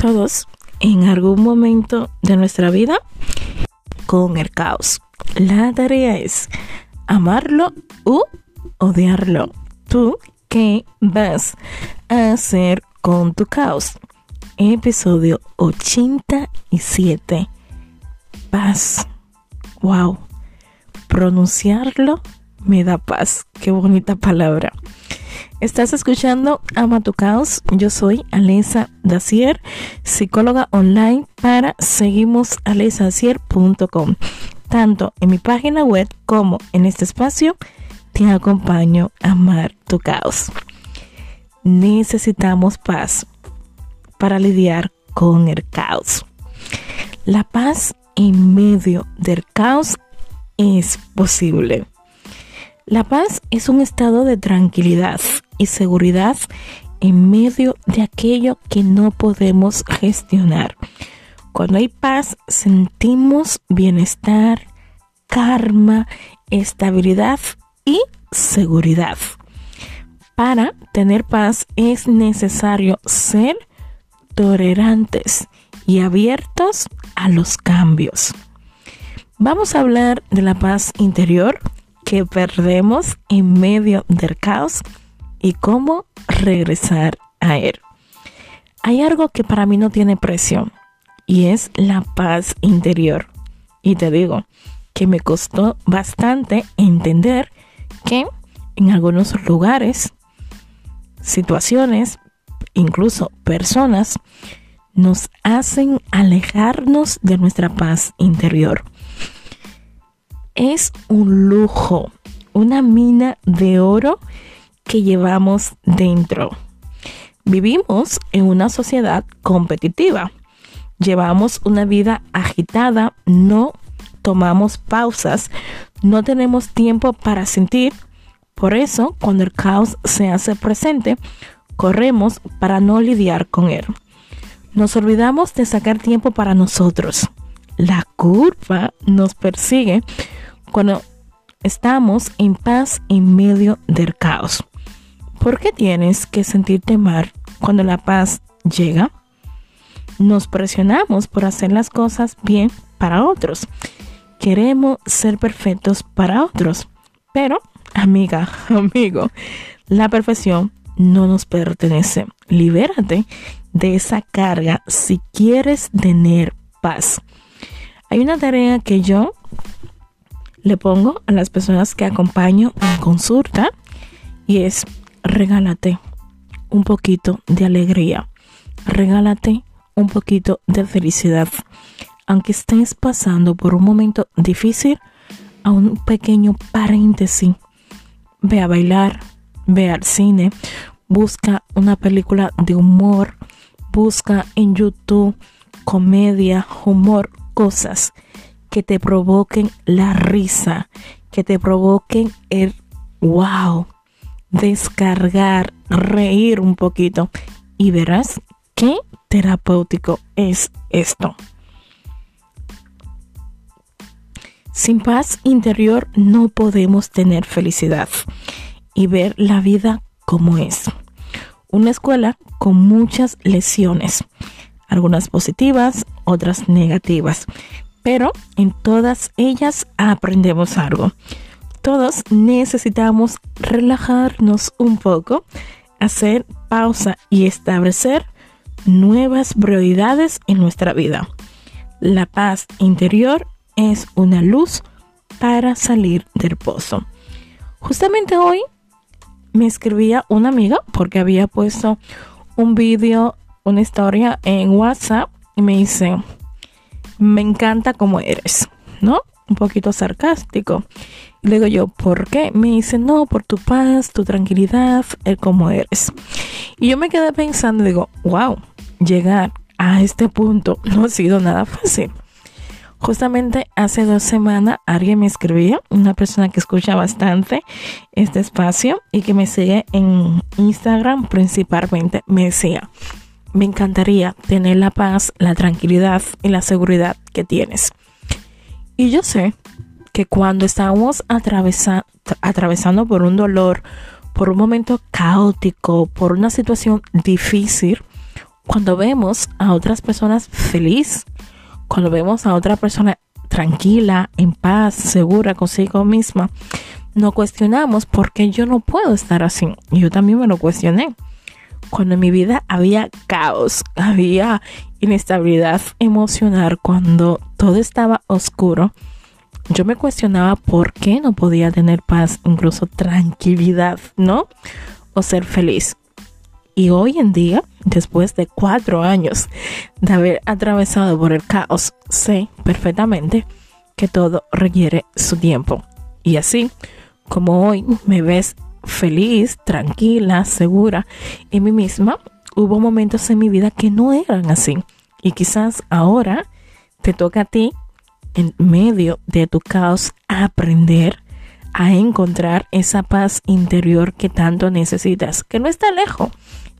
Todos en algún momento de nuestra vida con el caos. La tarea es amarlo u odiarlo. ¿Tú qué vas a hacer con tu caos? Episodio 87. Paz. Wow. Pronunciarlo me da paz. Qué bonita palabra. Estás escuchando Ama tu Caos. Yo soy Alesa Dacier, psicóloga online para seguimosalesadacier.com. Tanto en mi página web como en este espacio te acompaño a amar tu caos. Necesitamos paz para lidiar con el caos. La paz en medio del caos es posible. La paz es un estado de tranquilidad y seguridad en medio de aquello que no podemos gestionar. Cuando hay paz sentimos bienestar, karma, estabilidad y seguridad. Para tener paz es necesario ser tolerantes y abiertos a los cambios. Vamos a hablar de la paz interior que perdemos en medio del caos y cómo regresar a él. Hay algo que para mí no tiene precio y es la paz interior. Y te digo que me costó bastante entender que en algunos lugares, situaciones, incluso personas, nos hacen alejarnos de nuestra paz interior es un lujo, una mina de oro que llevamos dentro. Vivimos en una sociedad competitiva. Llevamos una vida agitada, no tomamos pausas, no tenemos tiempo para sentir. Por eso, cuando el caos se hace presente, corremos para no lidiar con él. Nos olvidamos de sacar tiempo para nosotros. La culpa nos persigue cuando estamos en paz en medio del caos. ¿Por qué tienes que sentirte mal cuando la paz llega? Nos presionamos por hacer las cosas bien para otros. Queremos ser perfectos para otros. Pero, amiga, amigo, la perfección no nos pertenece. Libérate de esa carga si quieres tener paz. Hay una tarea que yo le pongo a las personas que acompaño en consulta y es regálate un poquito de alegría, regálate un poquito de felicidad. Aunque estés pasando por un momento difícil, a un pequeño paréntesis, ve a bailar, ve al cine, busca una película de humor, busca en YouTube comedia, humor, cosas que te provoquen la risa, que te provoquen el wow, descargar, reír un poquito y verás qué terapéutico es esto. Sin paz interior no podemos tener felicidad y ver la vida como es. Una escuela con muchas lesiones, algunas positivas, otras negativas, pero en todas ellas aprendemos algo. Todos necesitamos relajarnos un poco, hacer pausa y establecer nuevas prioridades en nuestra vida. La paz interior es una luz para salir del pozo. Justamente hoy me escribía una amiga porque había puesto un vídeo, una historia en WhatsApp y me dice, me encanta como eres, ¿no? Un poquito sarcástico. Le digo yo, ¿por qué? Me dice, no, por tu paz, tu tranquilidad, el cómo eres. Y yo me quedé pensando, digo, wow, llegar a este punto no ha sido nada fácil. Justamente hace dos semanas alguien me escribía, una persona que escucha bastante este espacio y que me sigue en Instagram principalmente, me decía, me encantaría tener la paz, la tranquilidad y la seguridad que tienes. Y yo sé que cuando estamos atravesando por un dolor, por un momento caótico, por una situación difícil, cuando vemos a otras personas feliz, cuando vemos a otra persona tranquila, en paz, segura consigo misma, no cuestionamos por qué yo no puedo estar así. Yo también me lo cuestioné. Cuando en mi vida había caos, había inestabilidad emocional, cuando todo estaba oscuro, yo me cuestionaba por qué no podía tener paz, incluso tranquilidad, ¿no? O ser feliz. Y hoy en día, después de cuatro años de haber atravesado por el caos, sé perfectamente que todo requiere su tiempo. Y así como hoy me ves feliz, tranquila, segura en mí misma, hubo momentos en mi vida que no eran así. Y quizás ahora te toca a ti, en medio de tu caos, aprender a encontrar esa paz interior que tanto necesitas, que no está lejos,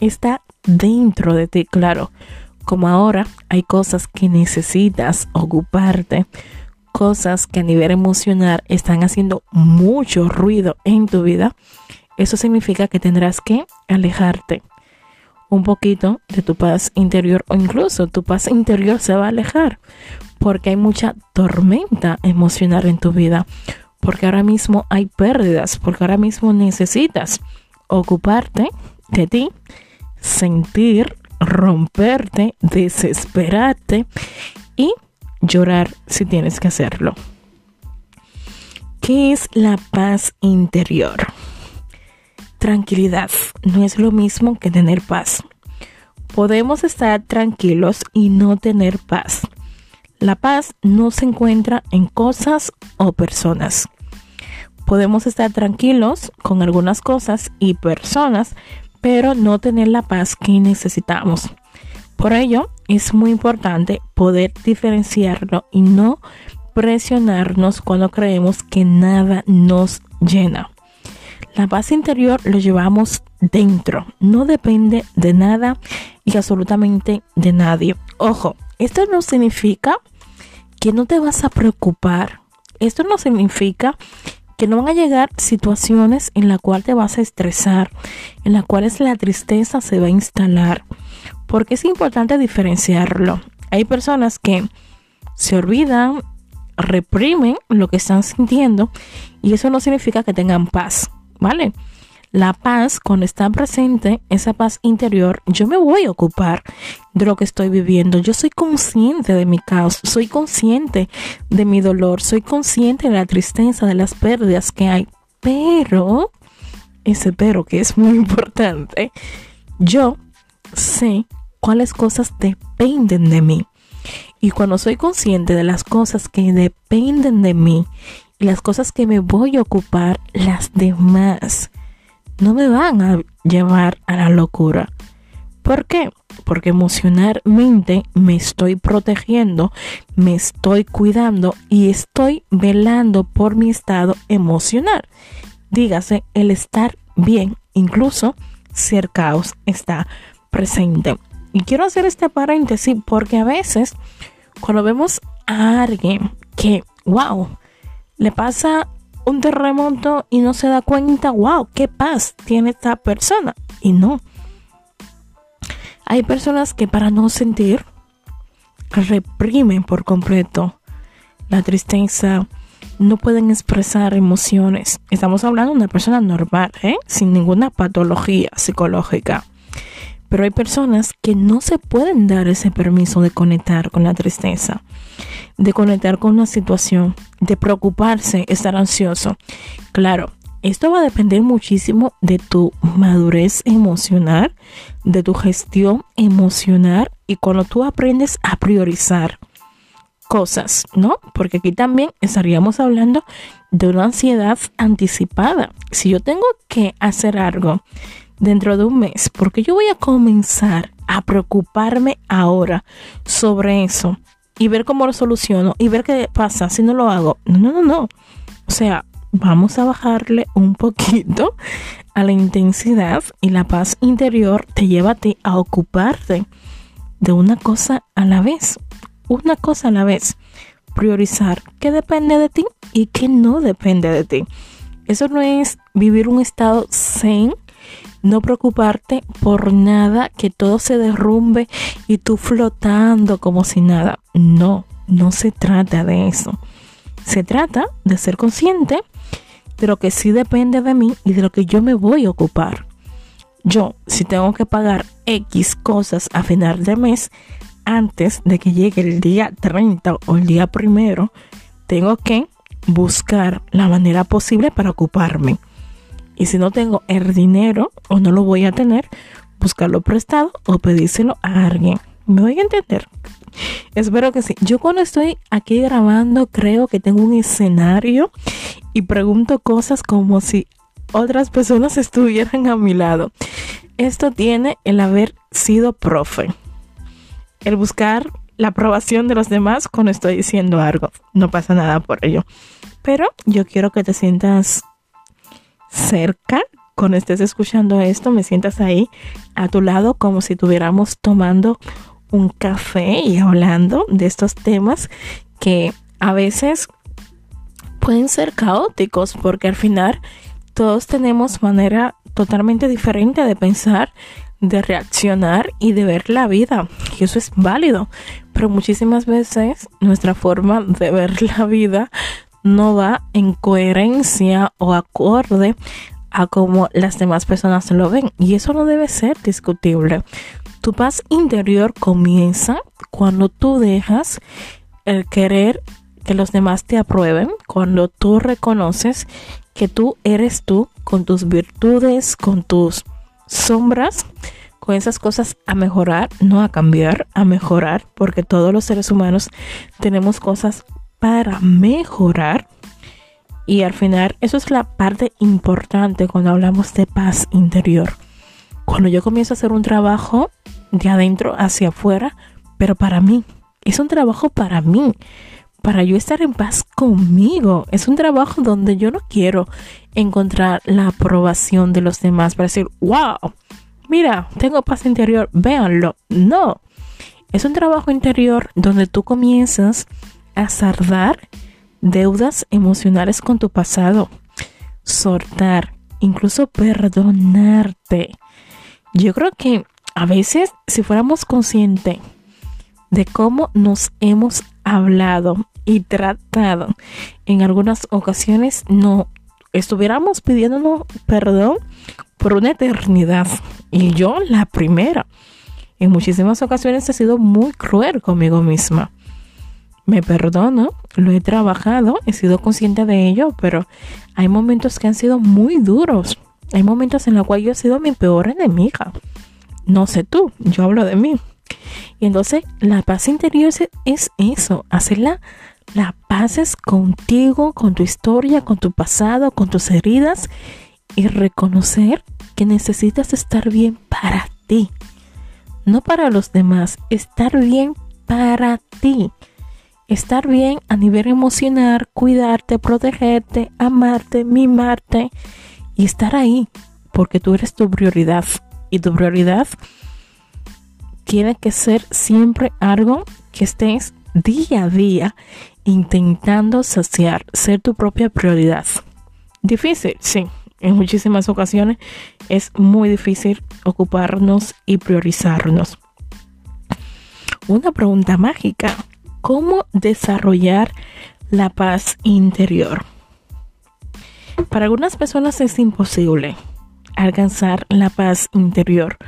está dentro de ti, claro. Como ahora hay cosas que necesitas ocuparte, cosas que a nivel emocional están haciendo mucho ruido en tu vida, eso significa que tendrás que alejarte un poquito de tu paz interior o incluso tu paz interior se va a alejar porque hay mucha tormenta emocional en tu vida, porque ahora mismo hay pérdidas, porque ahora mismo necesitas ocuparte de ti, sentir, romperte, desesperarte y llorar si tienes que hacerlo. ¿Qué es la paz interior? Tranquilidad no es lo mismo que tener paz. Podemos estar tranquilos y no tener paz. La paz no se encuentra en cosas o personas. Podemos estar tranquilos con algunas cosas y personas, pero no tener la paz que necesitamos. Por ello, es muy importante poder diferenciarlo y no presionarnos cuando creemos que nada nos llena. La paz interior lo llevamos dentro, no depende de nada y absolutamente de nadie. Ojo, esto no significa que no te vas a preocupar. Esto no significa que no van a llegar situaciones en las cuales te vas a estresar, en las cuales la tristeza se va a instalar, porque es importante diferenciarlo. Hay personas que se olvidan, reprimen lo que están sintiendo y eso no significa que tengan paz. ¿vale? La paz, cuando está presente, esa paz interior, yo me voy a ocupar de lo que estoy viviendo. Yo soy consciente de mi caos, soy consciente de mi dolor, soy consciente de la tristeza, de las pérdidas que hay. Pero, ese pero que es muy importante, yo sé cuáles cosas dependen de mí. Y cuando soy consciente de las cosas que dependen de mí y las cosas que me voy a ocupar, las demás no me van a llevar a la locura. ¿Por qué? Porque emocionalmente me estoy protegiendo, me estoy cuidando y estoy velando por mi estado emocional. Dígase, el estar bien, incluso si caos está presente. Y quiero hacer este paréntesis porque a veces cuando vemos a alguien que, wow, le pasa un terremoto y no se da cuenta, wow, qué paz tiene esta persona. Y no. Hay personas que para no sentir reprimen por completo la tristeza, no pueden expresar emociones. Estamos hablando de una persona normal, ¿eh? sin ninguna patología psicológica. Pero hay personas que no se pueden dar ese permiso de conectar con la tristeza, de conectar con una situación, de preocuparse, estar ansioso. Claro, esto va a depender muchísimo de tu madurez emocional, de tu gestión emocional y cuando tú aprendes a priorizar cosas, ¿no? Porque aquí también estaríamos hablando de una ansiedad anticipada. Si yo tengo que hacer algo dentro de un mes, porque yo voy a comenzar a preocuparme ahora sobre eso y ver cómo lo soluciono y ver qué pasa si no lo hago. No, no, no, no. O sea, vamos a bajarle un poquito a la intensidad y la paz interior te lleva a ti a ocuparte de una cosa a la vez. Una cosa a la vez. Priorizar qué depende de ti y qué no depende de ti. Eso no es vivir un estado zen no preocuparte por nada, que todo se derrumbe y tú flotando como si nada. No, no se trata de eso. Se trata de ser consciente de lo que sí depende de mí y de lo que yo me voy a ocupar. Yo, si tengo que pagar X cosas a final de mes, antes de que llegue el día 30 o el día primero, tengo que buscar la manera posible para ocuparme. Y si no tengo el dinero o no lo voy a tener, buscarlo prestado o pedírselo a alguien. ¿Me voy a entender? Espero que sí. Yo cuando estoy aquí grabando creo que tengo un escenario y pregunto cosas como si otras personas estuvieran a mi lado. Esto tiene el haber sido profe. El buscar la aprobación de los demás cuando estoy diciendo algo. No pasa nada por ello. Pero yo quiero que te sientas cerca cuando estés escuchando esto, me sientas ahí a tu lado como si estuviéramos tomando un café y hablando de estos temas que a veces pueden ser caóticos porque al final todos tenemos manera totalmente diferente de pensar, de reaccionar y de ver la vida. Y eso es válido. Pero muchísimas veces nuestra forma de ver la vida no va en coherencia o acorde a como las demás personas lo ven. Y eso no debe ser discutible. Tu paz interior comienza cuando tú dejas el querer que los demás te aprueben, cuando tú reconoces que tú eres tú con tus virtudes, con tus sombras, con esas cosas a mejorar, no a cambiar, a mejorar, porque todos los seres humanos tenemos cosas para mejorar. Y al final, eso es la parte importante cuando hablamos de paz interior. Cuando yo comienzo a hacer un trabajo de adentro hacia afuera, pero para mí, es un trabajo para mí, para yo estar en paz conmigo. Es un trabajo donde yo no quiero encontrar la aprobación de los demás para decir, wow, mira, tengo paz interior, véanlo. No, es un trabajo interior donde tú comienzas a sardar deudas emocionales con tu pasado, soltar, incluso perdonarte. Yo creo que a veces si fuéramos conscientes de cómo nos hemos hablado y tratado en algunas ocasiones, no estuviéramos pidiéndonos perdón por una eternidad. Y yo la primera. En muchísimas ocasiones he sido muy cruel conmigo misma me perdono, lo he trabajado, he sido consciente de ello, pero hay momentos que han sido muy duros. Hay momentos en los cuales yo he sido mi peor enemiga. No sé tú, yo hablo de mí. Y entonces la paz interior es, eso, hacer la, la paz es contigo, con tu historia, con tu pasado, con tus heridas y reconocer que necesitas estar bien para ti, no para los demás, estar bien para ti estar bien a nivel emocional, cuidarte, protegerte, amarte, mimarte y estar ahí porque tú eres tu prioridad y tu prioridad tiene que ser siempre algo que estés día a día intentando saciar, ser tu propia prioridad. Difícil, sí. En muchísimas ocasiones es muy difícil ocuparnos y priorizarnos. Una pregunta mágica cómo desarrollar la paz interior. Para algunas personas es imposible alcanzar la paz interior.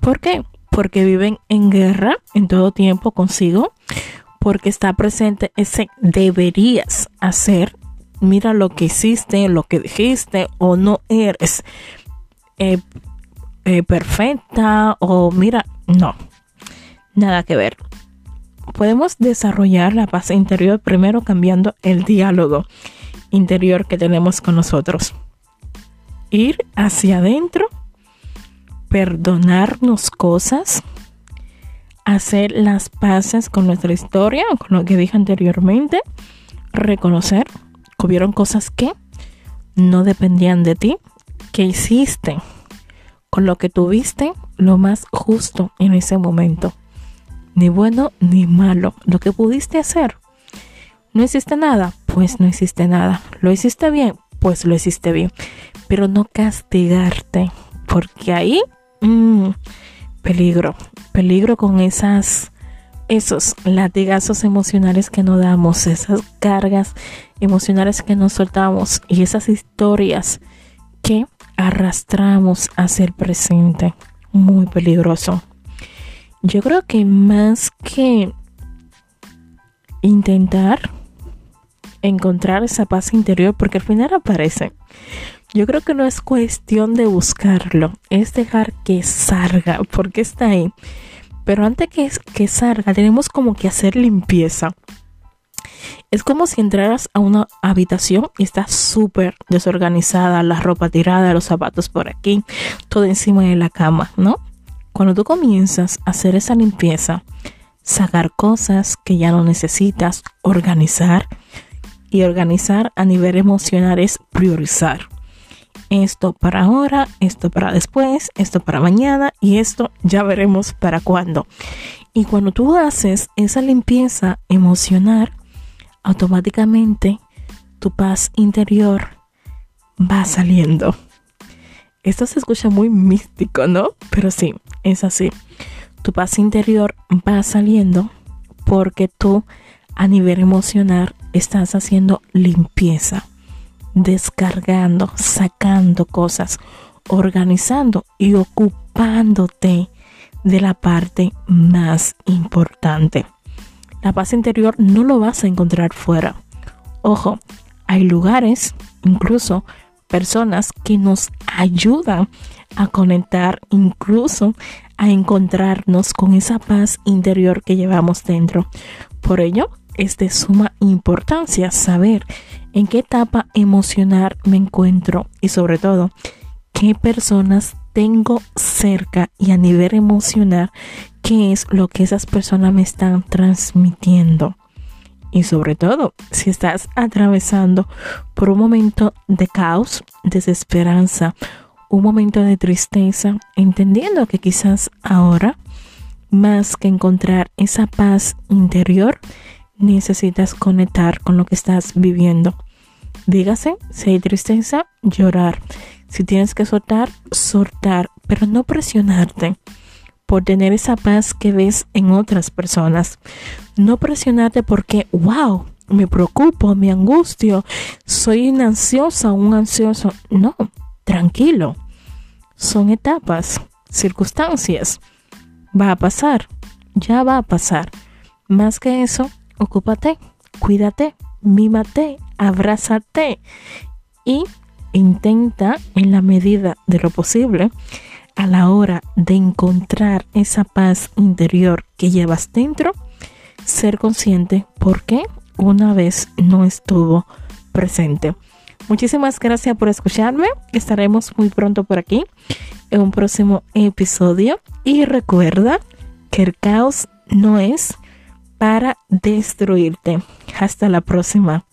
¿Por qué? Porque viven en guerra en todo tiempo consigo, porque está presente ese deberías hacer. Mira lo que hiciste, lo que dijiste o no eres eh, eh, perfecta o mira, no, nada que ver podemos desarrollar la paz interior primero cambiando el diálogo interior que tenemos con nosotros. Ir hacia adentro, perdonarnos cosas, hacer las paces con nuestra historia, con lo que dije anteriormente, reconocer que hubieron cosas que no dependían de ti, que hiciste con lo que tuviste lo más justo en ese momento ni bueno ni malo. Lo que pudiste hacer. ¿No hiciste nada? Pues no hiciste nada. ¿Lo hiciste bien? Pues lo hiciste bien. Pero no castigarte porque ahí, mmm, peligro, peligro con esas, esos latigazos emocionales que nos damos, esas cargas emocionales que nos soltamos y esas historias que arrastramos hacia el presente. Muy peligroso. Yo creo que más que intentar encontrar esa paz interior, porque al final aparece. Yo creo que no es cuestión de buscarlo, es dejar que salga, porque está ahí. Pero antes que, que salga, tenemos como que hacer limpieza. Es como si entraras a una habitación y está súper desorganizada, la ropa tirada, los zapatos por aquí, todo encima de la cama, ¿no? Cuando tú comienzas a hacer esa limpieza, sacar cosas que ya no necesitas, organizar, y organizar a nivel emocional es priorizar. Esto para ahora, esto para después, esto para mañana y esto ya veremos para cuándo. Y cuando tú haces esa limpieza emocional, automáticamente tu paz interior va saliendo. Esto se escucha muy místico, ¿no? Pero sí, es así. Tu paz interior va saliendo porque tú a nivel emocional estás haciendo limpieza, descargando, sacando cosas, organizando y ocupándote de la parte más importante. La paz interior no lo vas a encontrar fuera. Ojo, hay lugares, incluso personas que nos ayudan a conectar, incluso a encontrarnos con esa paz interior que llevamos dentro. Por ello, es de suma importancia saber en qué etapa emocional me encuentro y sobre todo qué personas tengo cerca y a nivel emocional qué es lo que esas personas me están transmitiendo. Y sobre todo, si estás atravesando por un momento de caos, desesperanza, un momento de tristeza, entendiendo que quizás ahora, más que encontrar esa paz interior, necesitas conectar con lo que estás viviendo. Dígase, si hay tristeza, llorar. Si tienes que soltar, soltar, pero no presionarte por tener esa paz que ves en otras personas. No presionarte porque, wow, me preocupo, me angustio, soy una ansiosa, un ansioso. No, tranquilo. Son etapas, circunstancias. Va a pasar, ya va a pasar. Más que eso, ocúpate, cuídate, mímate, abrázate y intenta en la medida de lo posible a la hora de encontrar esa paz interior que llevas dentro, ser consciente porque una vez no estuvo presente. Muchísimas gracias por escucharme. Estaremos muy pronto por aquí en un próximo episodio. Y recuerda que el caos no es para destruirte. Hasta la próxima.